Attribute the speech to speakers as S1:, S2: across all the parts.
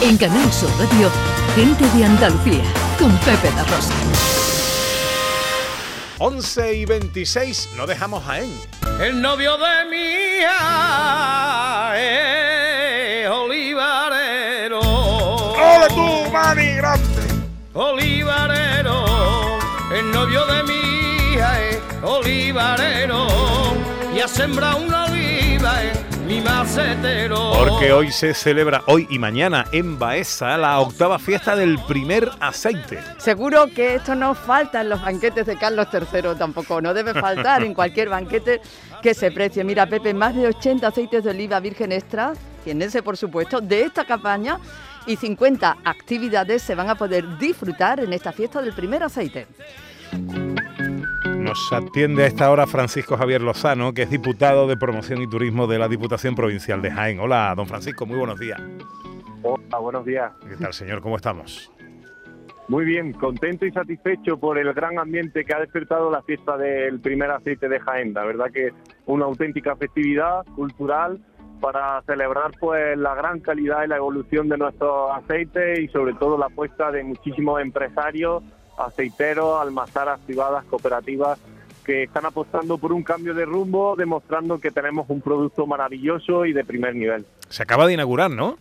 S1: En Canal Sur Radio, Gente de Andalucía, con Pepe La Rosa.
S2: 11 y 26, no dejamos Jaén.
S3: El novio de mi hija es olivarero.
S2: ¡Ole tú, mani grande!
S3: Olivarero, el novio de mi hija es olivarero. Y ha sembrado una oliva en mi macetero.
S2: Porque hoy se celebra, hoy y mañana, en Baeza, la octava fiesta del primer aceite.
S4: Seguro que esto no falta en los banquetes de Carlos III tampoco, no debe faltar en cualquier banquete que se precie. Mira, Pepe, más de 80 aceites de oliva virgen extra, tiéndense por supuesto, de esta campaña y 50 actividades se van a poder disfrutar en esta fiesta del primer aceite.
S2: Nos atiende a esta hora Francisco Javier Lozano, que es diputado de Promoción y Turismo de la Diputación Provincial de Jaén. Hola, don Francisco, muy buenos días.
S5: Hola, buenos días.
S2: ¿Qué tal, señor? ¿Cómo estamos?
S5: Muy bien, contento y satisfecho por el gran ambiente que ha despertado la fiesta del primer aceite de Jaén. La verdad que una auténtica festividad cultural para celebrar pues la gran calidad y la evolución de nuestros aceites y sobre todo la apuesta de muchísimos empresarios, aceiteros, almazaras privadas, cooperativas que están apostando por un cambio de rumbo, demostrando que tenemos un producto maravilloso y de primer nivel.
S2: Se acaba de inaugurar, ¿no?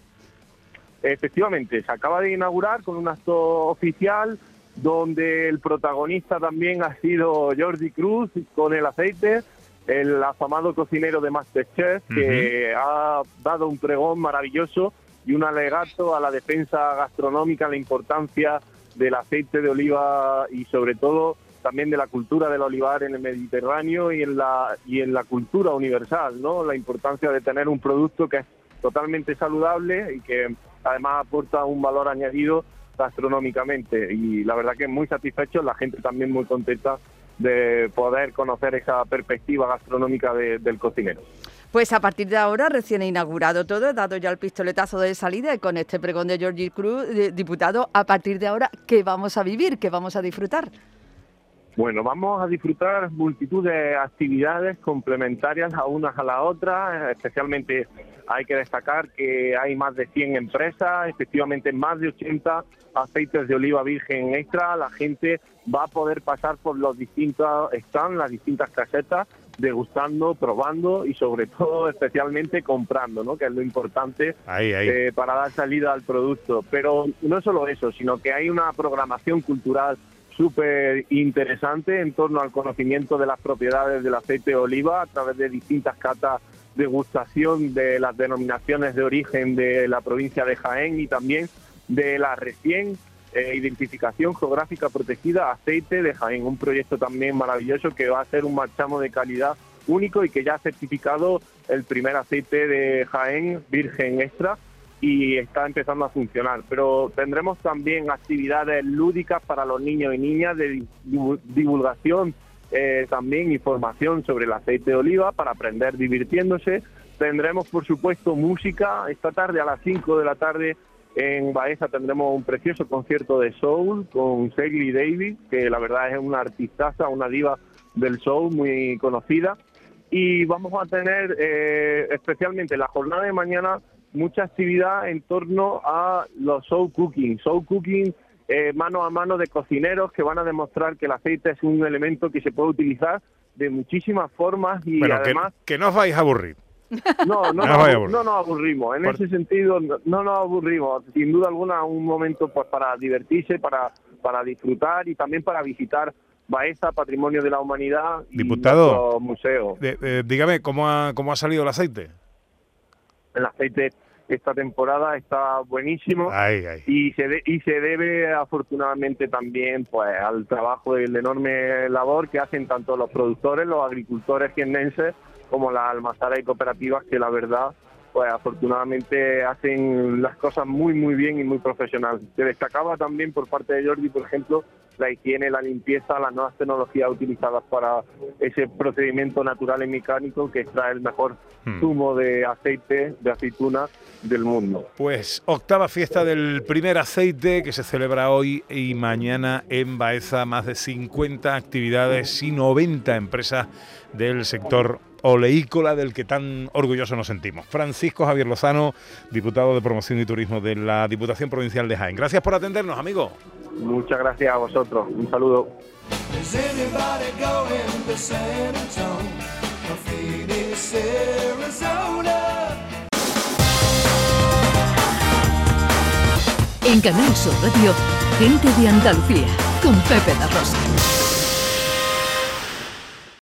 S5: Efectivamente, se acaba de inaugurar con un acto oficial donde el protagonista también ha sido Jordi Cruz con el aceite, el afamado cocinero de Masterchef, que ha dado un pregón maravilloso y un alegato a la defensa gastronómica, la importancia del aceite de oliva y sobre todo también de la cultura del olivar en el Mediterráneo y en la y en la cultura universal, ¿no? La importancia de tener un producto que es totalmente saludable y que además aporta un valor añadido gastronómicamente y la verdad que muy satisfecho, la gente también muy contenta de poder conocer esa perspectiva gastronómica del cocinero.
S4: Pues a partir de ahora, recién inaugurado todo, dado ya el pistoletazo de salida y con este pregón de Georgie Cruz, diputado, a partir de ahora, ¿qué vamos a vivir? ¿Qué vamos a disfrutar?
S5: Bueno, vamos a disfrutar multitud de actividades complementarias a unas a la otra, especialmente hay que destacar que hay más de 100 empresas, efectivamente más de 80 aceites de oliva virgen extra, la gente va a poder pasar por los distintos stands, las distintas casetas, degustando, probando y sobre todo especialmente comprando, ¿no? que es lo importante eh, para dar salida al producto. Pero no solo eso, sino que hay una programación cultural súper interesante en torno al conocimiento de las propiedades del aceite de oliva a través de distintas catas de gustación de las denominaciones de origen de la provincia de Jaén y también de la recién eh, identificación geográfica protegida aceite de Jaén, un proyecto también maravilloso que va a ser un marchamo de calidad único y que ya ha certificado el primer aceite de Jaén virgen extra y está empezando a funcionar. Pero tendremos también actividades lúdicas para los niños y niñas de divulgación, eh, también información sobre el aceite de oliva para aprender divirtiéndose. Tendremos, por supuesto, música. Esta tarde a las 5 de la tarde en Baeza tendremos un precioso concierto de soul con Segly Davis, que la verdad es una artistaza, una diva del soul muy conocida. Y vamos a tener eh, especialmente la jornada de mañana mucha actividad en torno a los soul cooking. Soul cooking eh, mano a mano de cocineros que van a demostrar que el aceite es un elemento que se puede utilizar de muchísimas formas y además...
S2: Que, no os vais a aburrir.
S5: No, no, no, no, nos aburrimos. En ese sentido, no, nos aburrimos. Sin duda alguna, un momento pues para divertirse, para, para disfrutar y también para visitar Baeza, Patrimonio de la Humanidad y
S2: Diputado,
S5: museo.
S2: dígame, ¿cómo ha, ¿cómo ha salido el aceite?
S5: El aceite esta temporada está buenísimo y se y se debe afortunadamente también pues al trabajo y la enorme labor que hacen tanto los productores, los agricultores jiennenses como las almazaras y cooperativas que la verdad pues afortunadamente hacen las cosas muy muy bien y muy profesional. Se destacaba también por parte de Jordi, por ejemplo, la higiene, la limpieza, las nuevas tecnologías utilizadas para ese procedimiento natural y mecánico que extrae el mejor hmm. zumo de aceite, de aceituna del mundo.
S2: Pues octava fiesta del primer aceite que se celebra hoy y mañana en Baeza, más de 50 actividades y 90 empresas del sector oleícola del que tan orgulloso nos sentimos. Francisco Javier Lozano, diputado de Promoción y Turismo de la Diputación Provincial de Jaén. Gracias por atendernos, amigo.
S5: Muchas gracias a vosotros. Un saludo.
S1: En Canal Sur Radio, gente de Andalucía, con Pepe La Rosa.